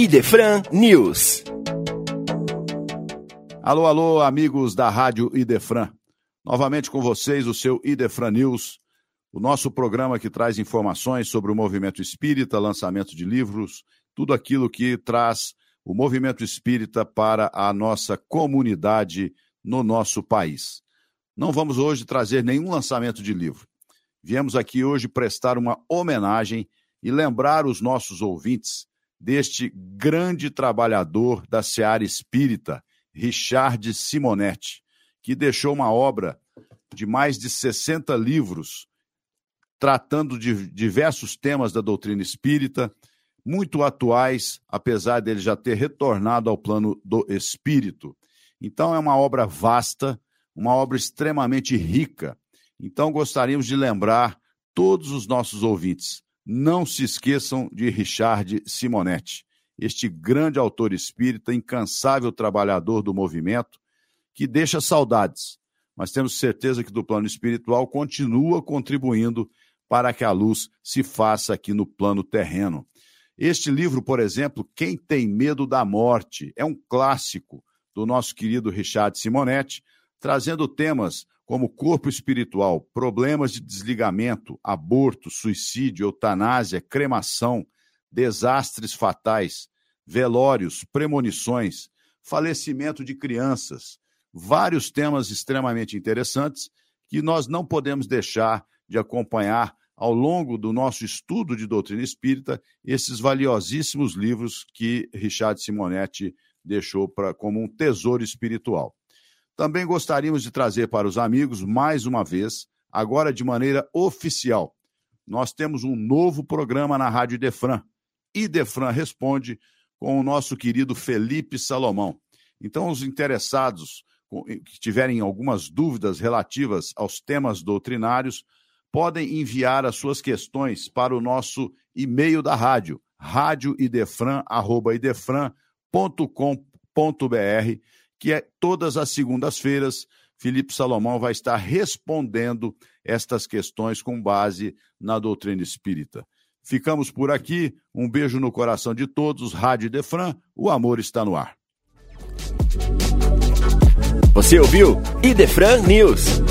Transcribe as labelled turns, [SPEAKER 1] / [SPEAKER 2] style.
[SPEAKER 1] Idefran News.
[SPEAKER 2] Alô, alô, amigos da Rádio Idefran. Novamente com vocês, o seu Idefran News, o nosso programa que traz informações sobre o movimento espírita, lançamento de livros, tudo aquilo que traz o movimento espírita para a nossa comunidade no nosso país. Não vamos hoje trazer nenhum lançamento de livro. Viemos aqui hoje prestar uma homenagem e lembrar os nossos ouvintes deste grande trabalhador da seara espírita, Richard Simonetti, que deixou uma obra de mais de 60 livros tratando de diversos temas da doutrina espírita, muito atuais, apesar dele já ter retornado ao plano do espírito. Então é uma obra vasta, uma obra extremamente rica. Então gostaríamos de lembrar todos os nossos ouvintes não se esqueçam de Richard Simonetti, este grande autor espírita, incansável trabalhador do movimento, que deixa saudades, mas temos certeza que do plano espiritual continua contribuindo para que a luz se faça aqui no plano terreno. Este livro, por exemplo, Quem Tem Medo da Morte, é um clássico do nosso querido Richard Simonetti, trazendo temas como corpo espiritual, problemas de desligamento, aborto, suicídio, eutanásia, cremação, desastres fatais, velórios, premonições, falecimento de crianças, vários temas extremamente interessantes que nós não podemos deixar de acompanhar ao longo do nosso estudo de doutrina espírita esses valiosíssimos livros que Richard Simonetti deixou pra, como um tesouro espiritual. Também gostaríamos de trazer para os amigos, mais uma vez, agora de maneira oficial. Nós temos um novo programa na Rádio Defran. E Defran responde com o nosso querido Felipe Salomão. Então, os interessados que tiverem algumas dúvidas relativas aos temas doutrinários, podem enviar as suas questões para o nosso e-mail da rádio, radioidefran.com.br que é todas as segundas-feiras, Felipe Salomão vai estar respondendo estas questões com base na doutrina espírita. Ficamos por aqui. Um beijo no coração de todos. Rádio Defran, o amor está no ar.
[SPEAKER 1] Você ouviu Idefran News.